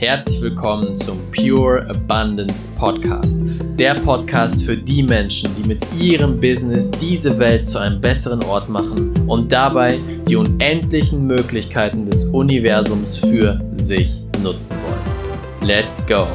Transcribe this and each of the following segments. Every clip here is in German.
Herzlich willkommen zum Pure Abundance Podcast. Der Podcast für die Menschen, die mit ihrem Business diese Welt zu einem besseren Ort machen und dabei die unendlichen Möglichkeiten des Universums für sich nutzen wollen. Let's go!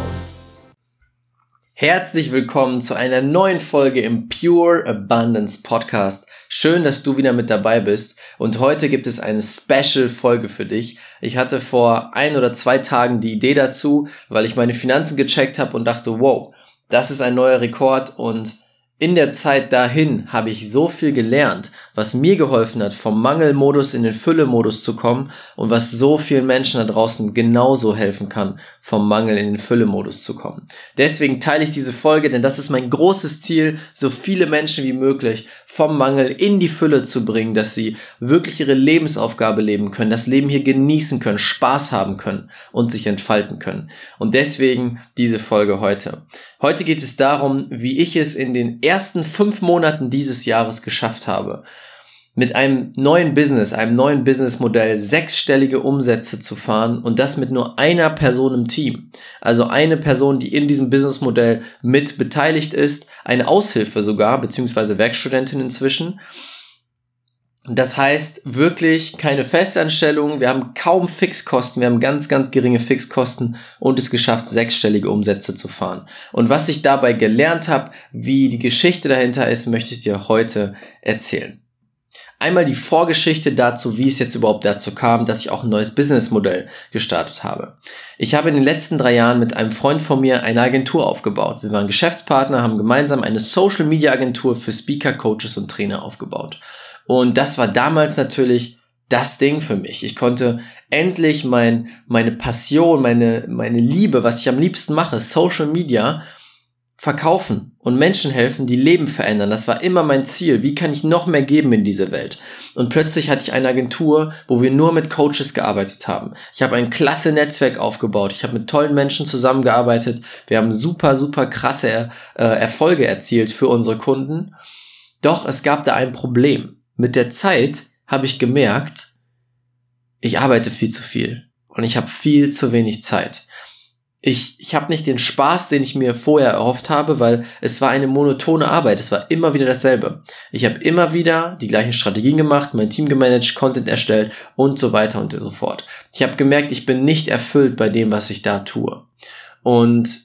Herzlich willkommen zu einer neuen Folge im Pure Abundance Podcast. Schön, dass du wieder mit dabei bist. Und heute gibt es eine Special-Folge für dich. Ich hatte vor ein oder zwei Tagen die Idee dazu, weil ich meine Finanzen gecheckt habe und dachte, wow, das ist ein neuer Rekord und in der Zeit dahin habe ich so viel gelernt, was mir geholfen hat, vom Mangelmodus in den Füllemodus zu kommen und was so vielen Menschen da draußen genauso helfen kann, vom Mangel in den Füllemodus zu kommen. Deswegen teile ich diese Folge, denn das ist mein großes Ziel, so viele Menschen wie möglich vom Mangel in die Fülle zu bringen, dass sie wirklich ihre Lebensaufgabe leben können, das Leben hier genießen können, Spaß haben können und sich entfalten können. Und deswegen diese Folge heute. Heute geht es darum, wie ich es in den ersten fünf Monaten dieses Jahres geschafft habe, mit einem neuen Business, einem neuen Businessmodell sechsstellige Umsätze zu fahren und das mit nur einer Person im Team. Also eine Person, die in diesem Businessmodell mit beteiligt ist, eine Aushilfe sogar, beziehungsweise Werkstudentin inzwischen das heißt wirklich keine Festanstellung, wir haben kaum Fixkosten, wir haben ganz, ganz geringe Fixkosten und es geschafft, sechsstellige Umsätze zu fahren. Und was ich dabei gelernt habe, wie die Geschichte dahinter ist, möchte ich dir heute erzählen. Einmal die Vorgeschichte dazu, wie es jetzt überhaupt dazu kam, dass ich auch ein neues Businessmodell gestartet habe. Ich habe in den letzten drei Jahren mit einem Freund von mir eine Agentur aufgebaut. Wir waren Geschäftspartner, haben gemeinsam eine Social Media Agentur für Speaker, Coaches und Trainer aufgebaut. Und das war damals natürlich das Ding für mich. Ich konnte endlich mein, meine Passion, meine, meine Liebe, was ich am liebsten mache, Social Media, verkaufen und Menschen helfen, die Leben verändern. Das war immer mein Ziel. Wie kann ich noch mehr geben in diese Welt? Und plötzlich hatte ich eine Agentur, wo wir nur mit Coaches gearbeitet haben. Ich habe ein klasse Netzwerk aufgebaut. Ich habe mit tollen Menschen zusammengearbeitet. Wir haben super, super krasse äh, Erfolge erzielt für unsere Kunden. Doch es gab da ein Problem mit der Zeit habe ich gemerkt, ich arbeite viel zu viel und ich habe viel zu wenig Zeit. Ich, ich habe nicht den Spaß, den ich mir vorher erhofft habe, weil es war eine monotone Arbeit. Es war immer wieder dasselbe. Ich habe immer wieder die gleichen Strategien gemacht, mein Team gemanagt, Content erstellt und so weiter und so fort. Ich habe gemerkt, ich bin nicht erfüllt bei dem, was ich da tue. Und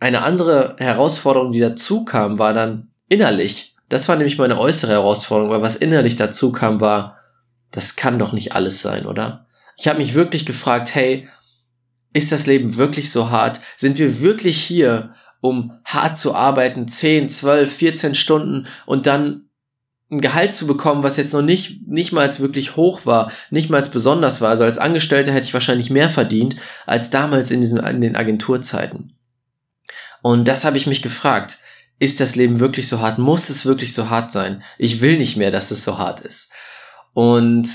eine andere Herausforderung, die dazu kam, war dann innerlich. Das war nämlich meine äußere Herausforderung, weil was innerlich dazu kam, war, das kann doch nicht alles sein, oder? Ich habe mich wirklich gefragt, hey, ist das Leben wirklich so hart? Sind wir wirklich hier, um hart zu arbeiten, 10, 12, 14 Stunden und dann ein Gehalt zu bekommen, was jetzt noch nicht, nicht mal wirklich hoch war, nicht mal besonders war. Also als Angestellter hätte ich wahrscheinlich mehr verdient als damals in diesen, in den Agenturzeiten. Und das habe ich mich gefragt ist das Leben wirklich so hart? Muss es wirklich so hart sein? Ich will nicht mehr, dass es so hart ist. Und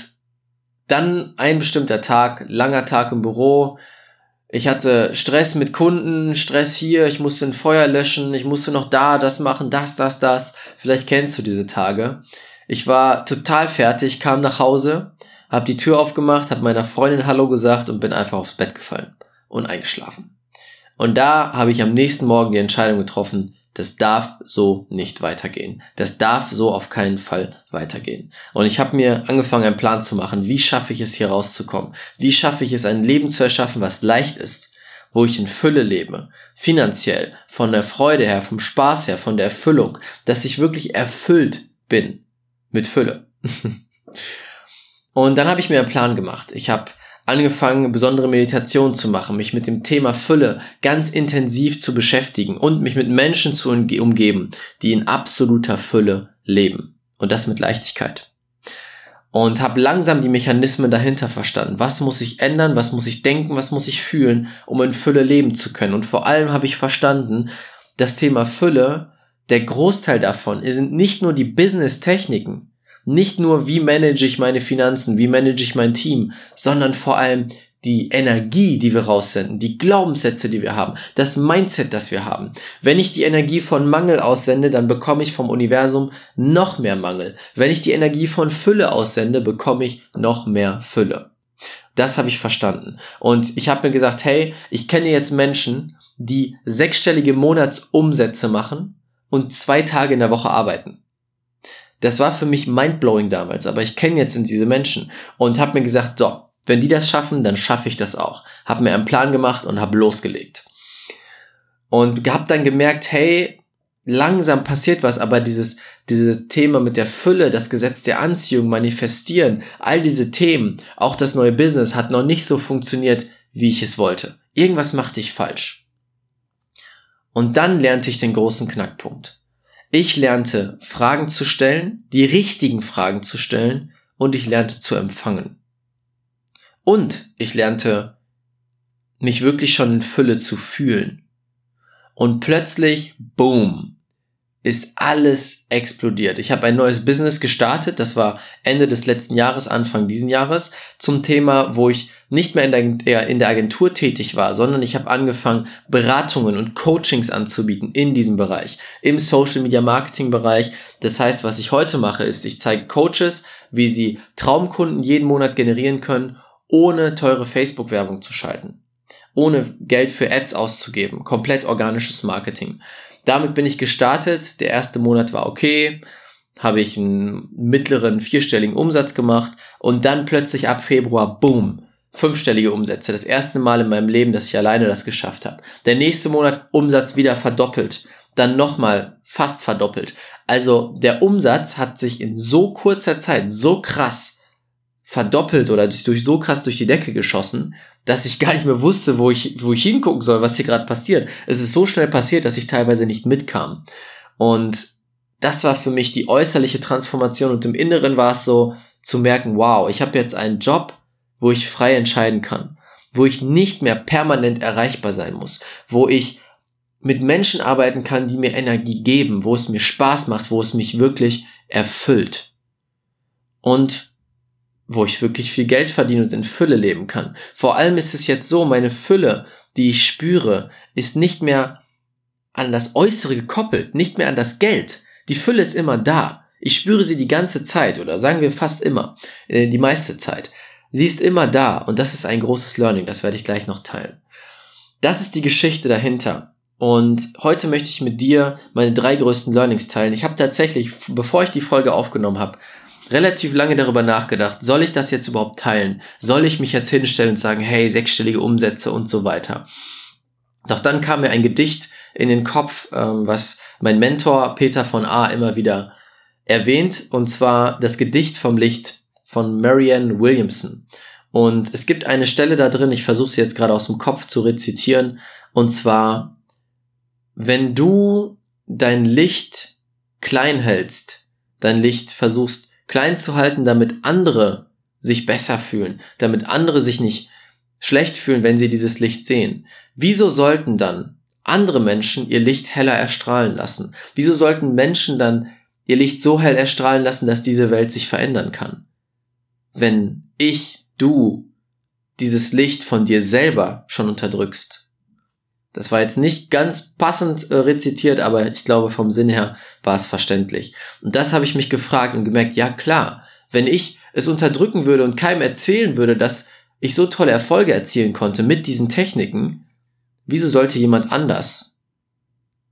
dann ein bestimmter Tag, langer Tag im Büro. Ich hatte Stress mit Kunden, Stress hier, ich musste ein Feuer löschen, ich musste noch da das machen, das, das, das. Vielleicht kennst du diese Tage. Ich war total fertig, kam nach Hause, hab die Tür aufgemacht, hab meiner Freundin Hallo gesagt und bin einfach aufs Bett gefallen und eingeschlafen. Und da habe ich am nächsten Morgen die Entscheidung getroffen, das darf so nicht weitergehen. Das darf so auf keinen Fall weitergehen. Und ich habe mir angefangen, einen Plan zu machen. Wie schaffe ich es, hier rauszukommen? Wie schaffe ich es, ein Leben zu erschaffen, was leicht ist? Wo ich in Fülle lebe. Finanziell, von der Freude her, vom Spaß her, von der Erfüllung. Dass ich wirklich erfüllt bin. Mit Fülle. Und dann habe ich mir einen Plan gemacht. Ich habe angefangen, besondere Meditationen zu machen, mich mit dem Thema Fülle ganz intensiv zu beschäftigen und mich mit Menschen zu umgeben, die in absoluter Fülle leben. Und das mit Leichtigkeit. Und habe langsam die Mechanismen dahinter verstanden. Was muss ich ändern, was muss ich denken, was muss ich fühlen, um in Fülle leben zu können. Und vor allem habe ich verstanden, das Thema Fülle, der Großteil davon sind nicht nur die Business-Techniken, nicht nur, wie manage ich meine Finanzen, wie manage ich mein Team, sondern vor allem die Energie, die wir raussenden, die Glaubenssätze, die wir haben, das Mindset, das wir haben. Wenn ich die Energie von Mangel aussende, dann bekomme ich vom Universum noch mehr Mangel. Wenn ich die Energie von Fülle aussende, bekomme ich noch mehr Fülle. Das habe ich verstanden. Und ich habe mir gesagt, hey, ich kenne jetzt Menschen, die sechsstellige Monatsumsätze machen und zwei Tage in der Woche arbeiten. Das war für mich mindblowing damals, aber ich kenne jetzt diese Menschen und habe mir gesagt, so, wenn die das schaffen, dann schaffe ich das auch. Habe mir einen Plan gemacht und habe losgelegt. Und habe dann gemerkt, hey, langsam passiert was, aber dieses, dieses Thema mit der Fülle, das Gesetz der Anziehung, manifestieren, all diese Themen, auch das neue Business hat noch nicht so funktioniert, wie ich es wollte. Irgendwas machte ich falsch. Und dann lernte ich den großen Knackpunkt. Ich lernte Fragen zu stellen, die richtigen Fragen zu stellen und ich lernte zu empfangen. Und ich lernte mich wirklich schon in Fülle zu fühlen. Und plötzlich, boom, ist alles explodiert. Ich habe ein neues Business gestartet, das war Ende des letzten Jahres, Anfang diesen Jahres, zum Thema, wo ich nicht mehr in der, Agentur tätig war, sondern ich habe angefangen, Beratungen und Coachings anzubieten in diesem Bereich, im Social Media Marketing Bereich. Das heißt, was ich heute mache, ist, ich zeige Coaches, wie sie Traumkunden jeden Monat generieren können, ohne teure Facebook-Werbung zu schalten, ohne Geld für Ads auszugeben, komplett organisches Marketing. Damit bin ich gestartet. Der erste Monat war okay. Habe ich einen mittleren vierstelligen Umsatz gemacht und dann plötzlich ab Februar, boom, fünfstellige Umsätze. Das erste Mal in meinem Leben, dass ich alleine das geschafft habe. Der nächste Monat Umsatz wieder verdoppelt. Dann nochmal fast verdoppelt. Also der Umsatz hat sich in so kurzer Zeit so krass verdoppelt oder durch so krass durch die Decke geschossen, dass ich gar nicht mehr wusste, wo ich, wo ich hingucken soll, was hier gerade passiert. Es ist so schnell passiert, dass ich teilweise nicht mitkam. Und das war für mich die äußerliche Transformation und im Inneren war es so zu merken, wow, ich habe jetzt einen Job, wo ich frei entscheiden kann, wo ich nicht mehr permanent erreichbar sein muss, wo ich mit Menschen arbeiten kann, die mir Energie geben, wo es mir Spaß macht, wo es mich wirklich erfüllt. Und wo ich wirklich viel Geld verdiene und in Fülle leben kann. Vor allem ist es jetzt so, meine Fülle, die ich spüre, ist nicht mehr an das Äußere gekoppelt, nicht mehr an das Geld. Die Fülle ist immer da. Ich spüre sie die ganze Zeit oder sagen wir fast immer, äh, die meiste Zeit. Sie ist immer da und das ist ein großes Learning, das werde ich gleich noch teilen. Das ist die Geschichte dahinter. Und heute möchte ich mit dir meine drei größten Learnings teilen. Ich habe tatsächlich, bevor ich die Folge aufgenommen habe, relativ lange darüber nachgedacht, soll ich das jetzt überhaupt teilen? Soll ich mich jetzt hinstellen und sagen, hey, sechsstellige Umsätze und so weiter? Doch dann kam mir ein Gedicht in den Kopf, ähm, was mein Mentor Peter von A immer wieder erwähnt, und zwar das Gedicht vom Licht von Marianne Williamson. Und es gibt eine Stelle da drin, ich versuche sie jetzt gerade aus dem Kopf zu rezitieren, und zwar, wenn du dein Licht klein hältst, dein Licht versuchst klein zu halten, damit andere sich besser fühlen, damit andere sich nicht schlecht fühlen, wenn sie dieses Licht sehen. Wieso sollten dann andere Menschen ihr Licht heller erstrahlen lassen? Wieso sollten Menschen dann ihr Licht so hell erstrahlen lassen, dass diese Welt sich verändern kann? Wenn ich, du, dieses Licht von dir selber schon unterdrückst. Das war jetzt nicht ganz passend äh, rezitiert, aber ich glaube vom Sinn her war es verständlich. Und das habe ich mich gefragt und gemerkt, ja klar, wenn ich es unterdrücken würde und keinem erzählen würde, dass ich so tolle Erfolge erzielen konnte mit diesen Techniken, wieso sollte jemand anders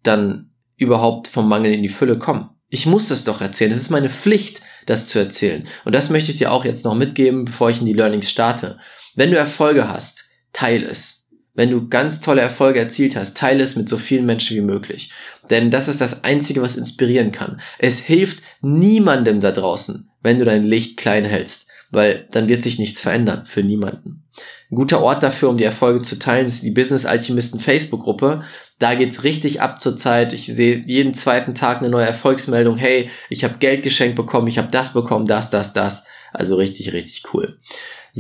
dann überhaupt vom Mangel in die Fülle kommen? Ich muss es doch erzählen. Es ist meine Pflicht, das zu erzählen. Und das möchte ich dir auch jetzt noch mitgeben, bevor ich in die Learnings starte. Wenn du Erfolge hast, teile es wenn du ganz tolle Erfolge erzielt hast, teile es mit so vielen Menschen wie möglich. Denn das ist das Einzige, was inspirieren kann. Es hilft niemandem da draußen, wenn du dein Licht klein hältst, weil dann wird sich nichts verändern für niemanden. Ein guter Ort dafür, um die Erfolge zu teilen, ist die Business Alchemisten Facebook-Gruppe. Da geht's richtig ab zur Zeit. Ich sehe jeden zweiten Tag eine neue Erfolgsmeldung. Hey, ich habe Geld geschenkt bekommen, ich habe das bekommen, das, das, das. Also richtig, richtig cool.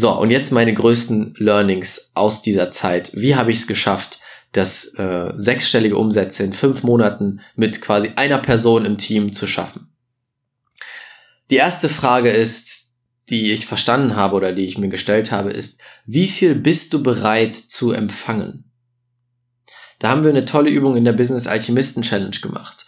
So, und jetzt meine größten Learnings aus dieser Zeit. Wie habe ich es geschafft, das äh, sechsstellige Umsätze in fünf Monaten mit quasi einer Person im Team zu schaffen? Die erste Frage ist, die ich verstanden habe oder die ich mir gestellt habe, ist, wie viel bist du bereit zu empfangen? Da haben wir eine tolle Übung in der Business Alchemisten Challenge gemacht.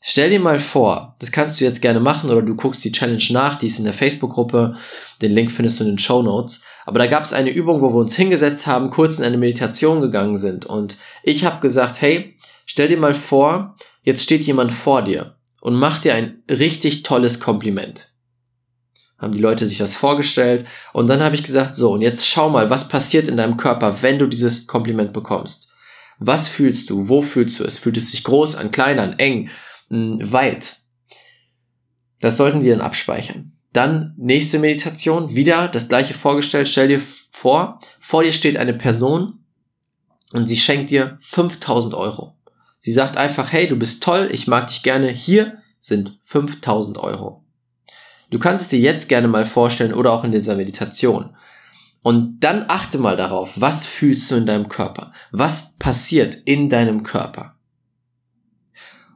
Stell dir mal vor, das kannst du jetzt gerne machen oder du guckst die Challenge nach, die ist in der Facebook-Gruppe, den Link findest du in den Show Notes. Aber da gab es eine Übung, wo wir uns hingesetzt haben, kurz in eine Meditation gegangen sind und ich habe gesagt, hey, stell dir mal vor, jetzt steht jemand vor dir und macht dir ein richtig tolles Kompliment. Haben die Leute sich das vorgestellt und dann habe ich gesagt, so und jetzt schau mal, was passiert in deinem Körper, wenn du dieses Kompliment bekommst. Was fühlst du? Wo fühlst du es? Fühlt es sich groß an, klein an, eng? Weit. Das sollten die dann abspeichern. Dann nächste Meditation, wieder das gleiche vorgestellt. Stell dir vor, vor dir steht eine Person und sie schenkt dir 5000 Euro. Sie sagt einfach, hey, du bist toll, ich mag dich gerne, hier sind 5000 Euro. Du kannst es dir jetzt gerne mal vorstellen oder auch in dieser Meditation. Und dann achte mal darauf, was fühlst du in deinem Körper? Was passiert in deinem Körper?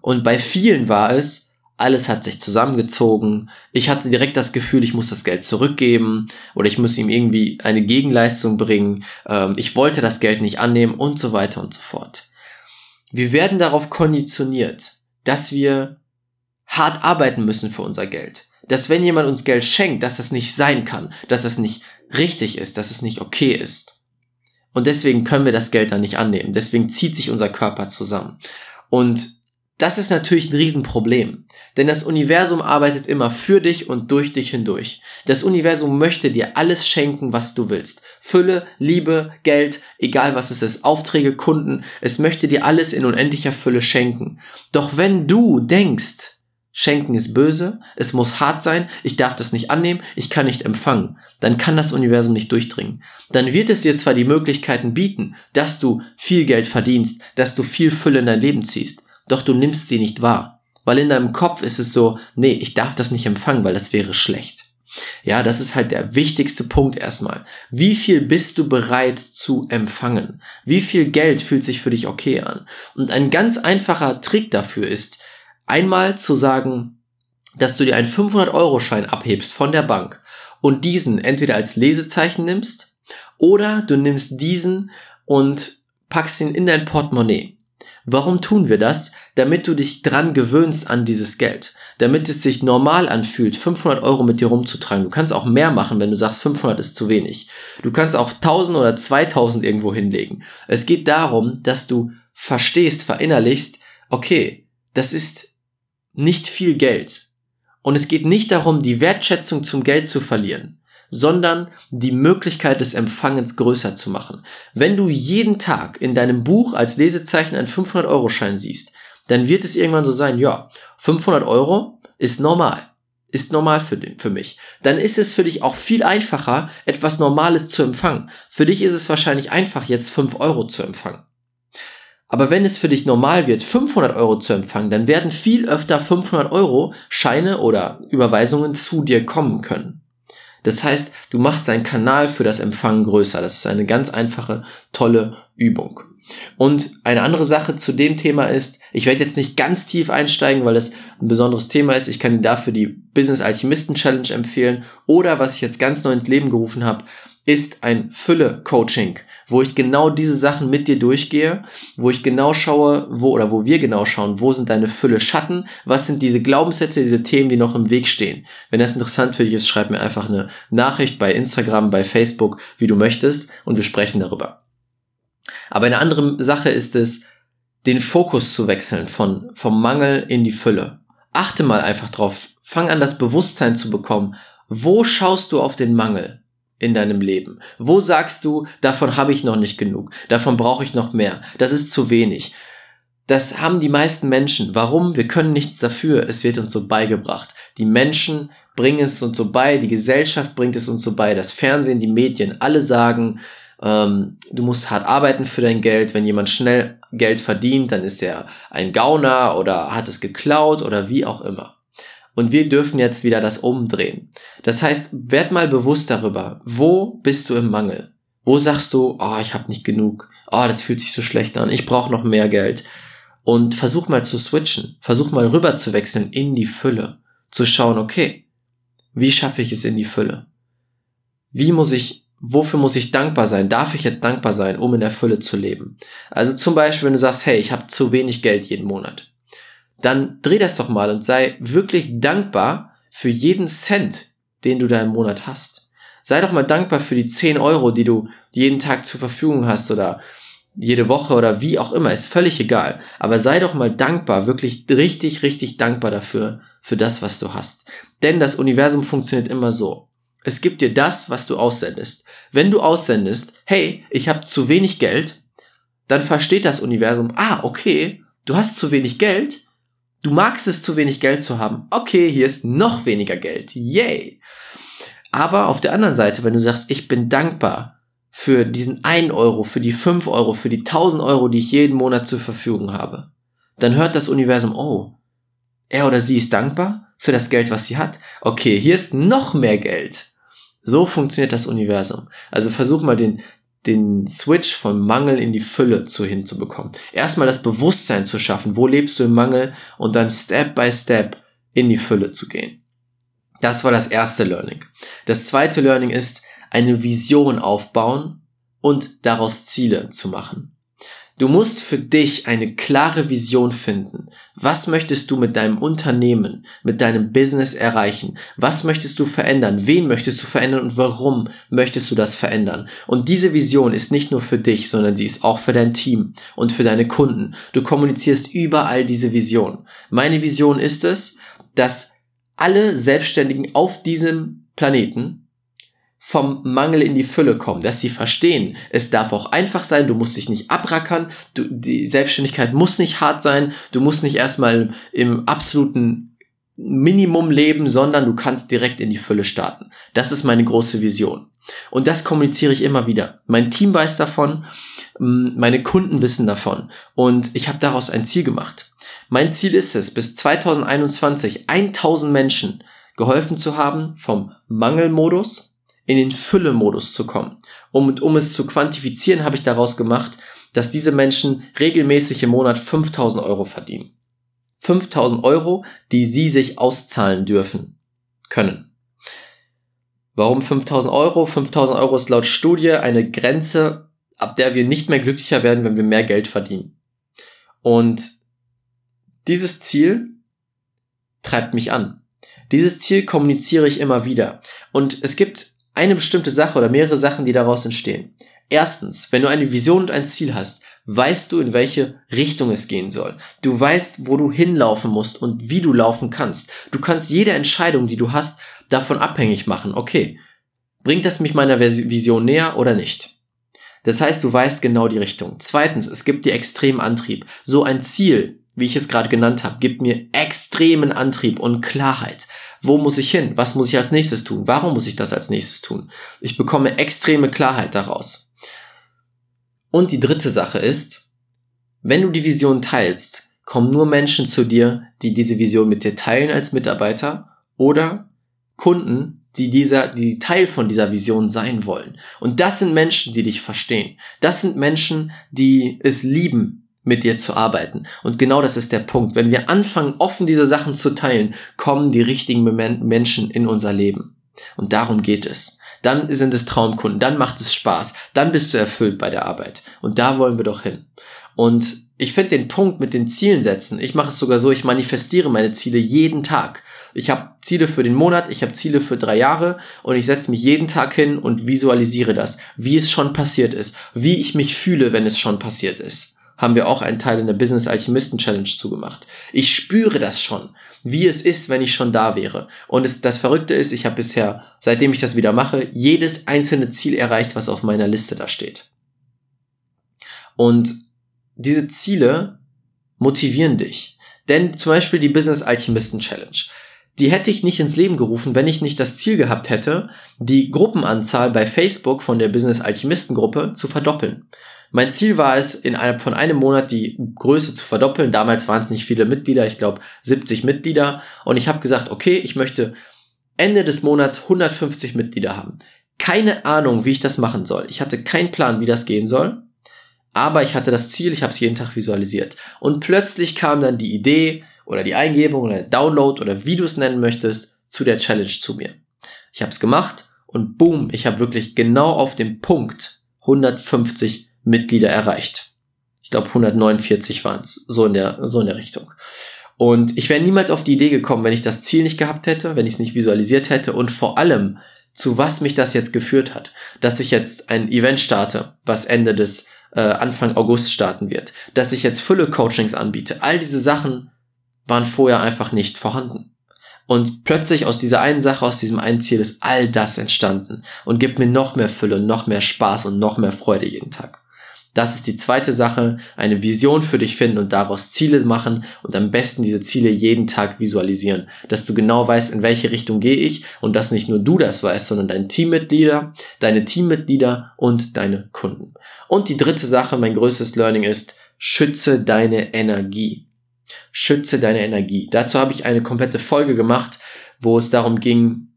Und bei vielen war es, alles hat sich zusammengezogen. Ich hatte direkt das Gefühl, ich muss das Geld zurückgeben oder ich muss ihm irgendwie eine Gegenleistung bringen. Ähm, ich wollte das Geld nicht annehmen und so weiter und so fort. Wir werden darauf konditioniert, dass wir hart arbeiten müssen für unser Geld. Dass wenn jemand uns Geld schenkt, dass das nicht sein kann, dass das nicht richtig ist, dass es nicht okay ist. Und deswegen können wir das Geld dann nicht annehmen. Deswegen zieht sich unser Körper zusammen. Und das ist natürlich ein Riesenproblem, denn das Universum arbeitet immer für dich und durch dich hindurch. Das Universum möchte dir alles schenken, was du willst. Fülle, Liebe, Geld, egal was es ist, Aufträge, Kunden, es möchte dir alles in unendlicher Fülle schenken. Doch wenn du denkst, Schenken ist böse, es muss hart sein, ich darf das nicht annehmen, ich kann nicht empfangen, dann kann das Universum nicht durchdringen. Dann wird es dir zwar die Möglichkeiten bieten, dass du viel Geld verdienst, dass du viel Fülle in dein Leben ziehst, doch du nimmst sie nicht wahr. Weil in deinem Kopf ist es so, nee, ich darf das nicht empfangen, weil das wäre schlecht. Ja, das ist halt der wichtigste Punkt erstmal. Wie viel bist du bereit zu empfangen? Wie viel Geld fühlt sich für dich okay an? Und ein ganz einfacher Trick dafür ist, einmal zu sagen, dass du dir einen 500-Euro-Schein abhebst von der Bank und diesen entweder als Lesezeichen nimmst oder du nimmst diesen und packst ihn in dein Portemonnaie. Warum tun wir das? Damit du dich dran gewöhnst an dieses Geld. Damit es sich normal anfühlt, 500 Euro mit dir rumzutragen. Du kannst auch mehr machen, wenn du sagst, 500 ist zu wenig. Du kannst auch 1000 oder 2000 irgendwo hinlegen. Es geht darum, dass du verstehst, verinnerlichst, okay, das ist nicht viel Geld. Und es geht nicht darum, die Wertschätzung zum Geld zu verlieren sondern die Möglichkeit des Empfangens größer zu machen. Wenn du jeden Tag in deinem Buch als Lesezeichen einen 500-Euro-Schein siehst, dann wird es irgendwann so sein, ja, 500 Euro ist normal. Ist normal für, für mich. Dann ist es für dich auch viel einfacher, etwas Normales zu empfangen. Für dich ist es wahrscheinlich einfach, jetzt 5 Euro zu empfangen. Aber wenn es für dich normal wird, 500 Euro zu empfangen, dann werden viel öfter 500 Euro Scheine oder Überweisungen zu dir kommen können. Das heißt, du machst deinen Kanal für das Empfangen größer. Das ist eine ganz einfache, tolle Übung. Und eine andere Sache zu dem Thema ist, ich werde jetzt nicht ganz tief einsteigen, weil es ein besonderes Thema ist. Ich kann dir dafür die Business Alchemisten Challenge empfehlen. Oder was ich jetzt ganz neu ins Leben gerufen habe, ist ein Fülle-Coaching wo ich genau diese Sachen mit dir durchgehe, wo ich genau schaue, wo oder wo wir genau schauen, wo sind deine Fülle Schatten, was sind diese Glaubenssätze, diese Themen, die noch im Weg stehen. Wenn das interessant für dich ist, schreib mir einfach eine Nachricht bei Instagram, bei Facebook, wie du möchtest und wir sprechen darüber. Aber eine andere Sache ist es, den Fokus zu wechseln von, vom Mangel in die Fülle. Achte mal einfach drauf. Fang an, das Bewusstsein zu bekommen. Wo schaust du auf den Mangel? In deinem Leben? Wo sagst du, davon habe ich noch nicht genug, davon brauche ich noch mehr, das ist zu wenig? Das haben die meisten Menschen. Warum? Wir können nichts dafür. Es wird uns so beigebracht. Die Menschen bringen es uns so bei, die Gesellschaft bringt es uns so bei, das Fernsehen, die Medien, alle sagen, ähm, du musst hart arbeiten für dein Geld. Wenn jemand schnell Geld verdient, dann ist er ein Gauner oder hat es geklaut oder wie auch immer. Und wir dürfen jetzt wieder das umdrehen. Das heißt, werd mal bewusst darüber, wo bist du im Mangel? Wo sagst du, oh, ich habe nicht genug, oh, das fühlt sich so schlecht an, ich brauche noch mehr Geld. Und versuch mal zu switchen, versuch mal rüber zu wechseln in die Fülle, zu schauen, okay, wie schaffe ich es in die Fülle? Wie muss ich, wofür muss ich dankbar sein? Darf ich jetzt dankbar sein, um in der Fülle zu leben? Also zum Beispiel, wenn du sagst, hey, ich habe zu wenig Geld jeden Monat dann dreh das doch mal und sei wirklich dankbar für jeden Cent, den du da im Monat hast. Sei doch mal dankbar für die 10 Euro, die du jeden Tag zur Verfügung hast oder jede Woche oder wie auch immer, ist völlig egal. Aber sei doch mal dankbar, wirklich richtig, richtig dankbar dafür, für das, was du hast. Denn das Universum funktioniert immer so. Es gibt dir das, was du aussendest. Wenn du aussendest, hey, ich habe zu wenig Geld, dann versteht das Universum, ah, okay, du hast zu wenig Geld, du magst es zu wenig Geld zu haben. Okay, hier ist noch weniger Geld. Yay. Aber auf der anderen Seite, wenn du sagst, ich bin dankbar für diesen 1 Euro, für die 5 Euro, für die 1000 Euro, die ich jeden Monat zur Verfügung habe, dann hört das Universum, oh, er oder sie ist dankbar für das Geld, was sie hat. Okay, hier ist noch mehr Geld. So funktioniert das Universum. Also versuch mal den, den Switch vom Mangel in die Fülle zu hinzubekommen. Erstmal das Bewusstsein zu schaffen, wo lebst du im Mangel und dann Step by Step in die Fülle zu gehen. Das war das erste Learning. Das zweite Learning ist, eine Vision aufbauen und daraus Ziele zu machen. Du musst für dich eine klare Vision finden. Was möchtest du mit deinem Unternehmen, mit deinem Business erreichen? Was möchtest du verändern? Wen möchtest du verändern und warum möchtest du das verändern? Und diese Vision ist nicht nur für dich, sondern sie ist auch für dein Team und für deine Kunden. Du kommunizierst überall diese Vision. Meine Vision ist es, dass alle Selbstständigen auf diesem Planeten vom Mangel in die Fülle kommen, dass sie verstehen, es darf auch einfach sein, du musst dich nicht abrackern, du, die Selbstständigkeit muss nicht hart sein, du musst nicht erstmal im absoluten Minimum leben, sondern du kannst direkt in die Fülle starten. Das ist meine große Vision. Und das kommuniziere ich immer wieder. Mein Team weiß davon, meine Kunden wissen davon und ich habe daraus ein Ziel gemacht. Mein Ziel ist es, bis 2021 1000 Menschen geholfen zu haben vom Mangelmodus in den Fülle-Modus zu kommen. Um, um es zu quantifizieren, habe ich daraus gemacht, dass diese Menschen regelmäßig im Monat 5000 Euro verdienen. 5000 Euro, die sie sich auszahlen dürfen können. Warum 5000 Euro? 5000 Euro ist laut Studie eine Grenze, ab der wir nicht mehr glücklicher werden, wenn wir mehr Geld verdienen. Und dieses Ziel treibt mich an. Dieses Ziel kommuniziere ich immer wieder. Und es gibt eine bestimmte Sache oder mehrere Sachen, die daraus entstehen. Erstens, wenn du eine Vision und ein Ziel hast, weißt du, in welche Richtung es gehen soll. Du weißt, wo du hinlaufen musst und wie du laufen kannst. Du kannst jede Entscheidung, die du hast, davon abhängig machen. Okay, bringt das mich meiner Vision näher oder nicht? Das heißt, du weißt genau die Richtung. Zweitens, es gibt dir extremen Antrieb. So ein Ziel wie ich es gerade genannt habe, gibt mir extremen Antrieb und Klarheit. Wo muss ich hin? Was muss ich als nächstes tun? Warum muss ich das als nächstes tun? Ich bekomme extreme Klarheit daraus. Und die dritte Sache ist, wenn du die Vision teilst, kommen nur Menschen zu dir, die diese Vision mit dir teilen als Mitarbeiter oder Kunden, die dieser, die Teil von dieser Vision sein wollen. Und das sind Menschen, die dich verstehen. Das sind Menschen, die es lieben, mit dir zu arbeiten. Und genau das ist der Punkt. Wenn wir anfangen, offen diese Sachen zu teilen, kommen die richtigen Menschen in unser Leben. Und darum geht es. Dann sind es Traumkunden, dann macht es Spaß, dann bist du erfüllt bei der Arbeit. Und da wollen wir doch hin. Und ich finde den Punkt mit den Zielen setzen, ich mache es sogar so, ich manifestiere meine Ziele jeden Tag. Ich habe Ziele für den Monat, ich habe Ziele für drei Jahre und ich setze mich jeden Tag hin und visualisiere das, wie es schon passiert ist, wie ich mich fühle, wenn es schon passiert ist haben wir auch einen Teil in der Business Alchemisten Challenge zugemacht. Ich spüre das schon, wie es ist, wenn ich schon da wäre. Und es, das Verrückte ist, ich habe bisher, seitdem ich das wieder mache, jedes einzelne Ziel erreicht, was auf meiner Liste da steht. Und diese Ziele motivieren dich. Denn zum Beispiel die Business Alchemisten Challenge. Die hätte ich nicht ins Leben gerufen, wenn ich nicht das Ziel gehabt hätte, die Gruppenanzahl bei Facebook von der Business Alchemisten Gruppe zu verdoppeln. Mein Ziel war es, innerhalb von einem Monat die Größe zu verdoppeln. Damals waren es nicht viele Mitglieder, ich glaube 70 Mitglieder. Und ich habe gesagt, okay, ich möchte Ende des Monats 150 Mitglieder haben. Keine Ahnung, wie ich das machen soll. Ich hatte keinen Plan, wie das gehen soll. Aber ich hatte das Ziel, ich habe es jeden Tag visualisiert. Und plötzlich kam dann die Idee oder die Eingebung oder der Download oder wie du es nennen möchtest, zu der Challenge zu mir. Ich habe es gemacht und boom, ich habe wirklich genau auf dem Punkt 150 Mitglieder erreicht. Ich glaube 149 waren es, so in der so in der Richtung. Und ich wäre niemals auf die Idee gekommen, wenn ich das Ziel nicht gehabt hätte, wenn ich es nicht visualisiert hätte und vor allem, zu was mich das jetzt geführt hat. Dass ich jetzt ein Event starte, was Ende des äh, Anfang August starten wird. Dass ich jetzt Fülle-Coachings anbiete. All diese Sachen waren vorher einfach nicht vorhanden. Und plötzlich aus dieser einen Sache, aus diesem einen Ziel ist all das entstanden und gibt mir noch mehr Fülle, noch mehr Spaß und noch mehr Freude jeden Tag. Das ist die zweite Sache, eine Vision für dich finden und daraus Ziele machen und am besten diese Ziele jeden Tag visualisieren, dass du genau weißt, in welche Richtung gehe ich und dass nicht nur du das weißt, sondern dein Teammitglieder, deine Teammitglieder und deine Kunden. Und die dritte Sache, mein größtes Learning ist, schütze deine Energie. Schütze deine Energie. Dazu habe ich eine komplette Folge gemacht, wo es darum ging,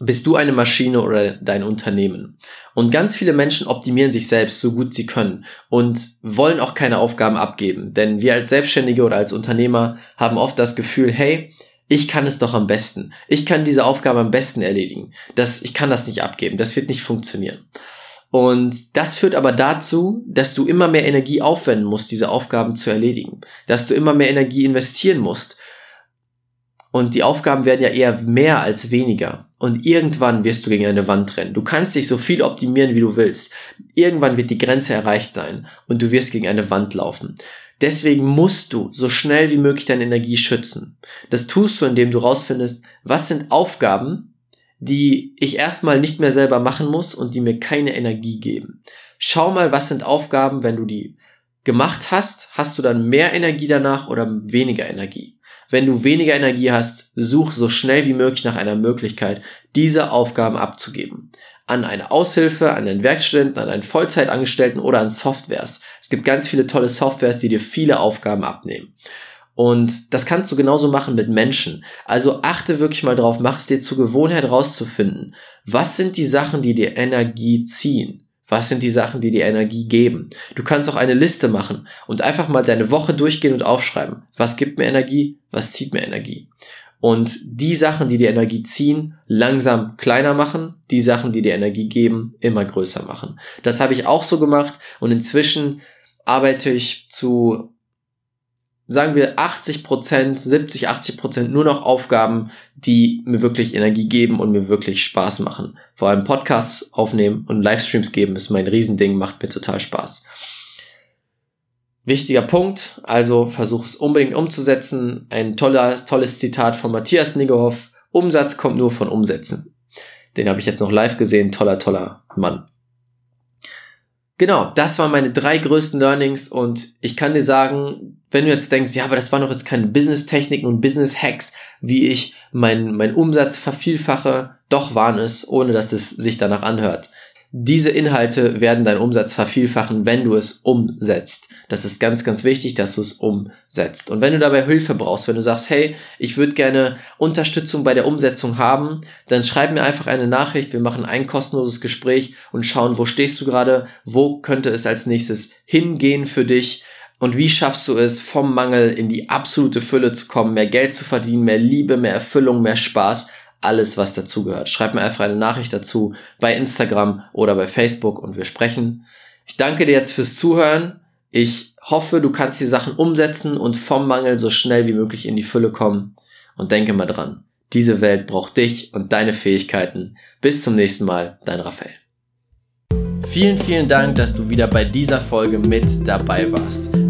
bist du eine Maschine oder dein Unternehmen? Und ganz viele Menschen optimieren sich selbst so gut sie können und wollen auch keine Aufgaben abgeben. Denn wir als Selbstständige oder als Unternehmer haben oft das Gefühl, hey, ich kann es doch am besten. Ich kann diese Aufgabe am besten erledigen. Das, ich kann das nicht abgeben. Das wird nicht funktionieren. Und das führt aber dazu, dass du immer mehr Energie aufwenden musst, diese Aufgaben zu erledigen. Dass du immer mehr Energie investieren musst. Und die Aufgaben werden ja eher mehr als weniger. Und irgendwann wirst du gegen eine Wand rennen. Du kannst dich so viel optimieren, wie du willst. Irgendwann wird die Grenze erreicht sein und du wirst gegen eine Wand laufen. Deswegen musst du so schnell wie möglich deine Energie schützen. Das tust du, indem du rausfindest, was sind Aufgaben, die ich erstmal nicht mehr selber machen muss und die mir keine Energie geben. Schau mal, was sind Aufgaben, wenn du die gemacht hast, hast du dann mehr Energie danach oder weniger Energie? Wenn du weniger Energie hast, such so schnell wie möglich nach einer Möglichkeit, diese Aufgaben abzugeben. An eine Aushilfe, an einen Werkstudenten, an einen Vollzeitangestellten oder an Softwares. Es gibt ganz viele tolle Softwares, die dir viele Aufgaben abnehmen. Und das kannst du genauso machen mit Menschen. Also achte wirklich mal drauf, mach es dir zur Gewohnheit rauszufinden. Was sind die Sachen, die dir Energie ziehen? Was sind die Sachen, die dir Energie geben? Du kannst auch eine Liste machen und einfach mal deine Woche durchgehen und aufschreiben. Was gibt mir Energie? Was zieht mir Energie? Und die Sachen, die dir Energie ziehen, langsam kleiner machen, die Sachen, die dir Energie geben, immer größer machen. Das habe ich auch so gemacht und inzwischen arbeite ich zu sagen wir 80 Prozent, 70, 80 Prozent nur noch Aufgaben, die mir wirklich Energie geben und mir wirklich Spaß machen. Vor allem Podcasts aufnehmen und Livestreams geben ist mein Riesending, macht mir total Spaß. Wichtiger Punkt, also versuch es unbedingt umzusetzen. Ein tolles, tolles Zitat von Matthias Niggerhoff. Umsatz kommt nur von Umsätzen. Den habe ich jetzt noch live gesehen. Toller, toller Mann. Genau, das waren meine drei größten Learnings und ich kann dir sagen, wenn du jetzt denkst, ja, aber das waren doch jetzt keine Business-Techniken und Business-Hacks, wie ich meinen mein Umsatz vervielfache, doch waren es, ohne dass es sich danach anhört. Diese Inhalte werden deinen Umsatz vervielfachen, wenn du es umsetzt. Das ist ganz, ganz wichtig, dass du es umsetzt. Und wenn du dabei Hilfe brauchst, wenn du sagst, hey, ich würde gerne Unterstützung bei der Umsetzung haben, dann schreib mir einfach eine Nachricht. Wir machen ein kostenloses Gespräch und schauen, wo stehst du gerade, wo könnte es als nächstes hingehen für dich. Und wie schaffst du es, vom Mangel in die absolute Fülle zu kommen, mehr Geld zu verdienen, mehr Liebe, mehr Erfüllung, mehr Spaß alles, was dazugehört. Schreib mir einfach eine Nachricht dazu bei Instagram oder bei Facebook und wir sprechen. Ich danke dir jetzt fürs Zuhören. Ich hoffe, du kannst die Sachen umsetzen und vom Mangel so schnell wie möglich in die Fülle kommen. Und denke mal dran, diese Welt braucht dich und deine Fähigkeiten. Bis zum nächsten Mal, dein Raphael. Vielen, vielen Dank, dass du wieder bei dieser Folge mit dabei warst.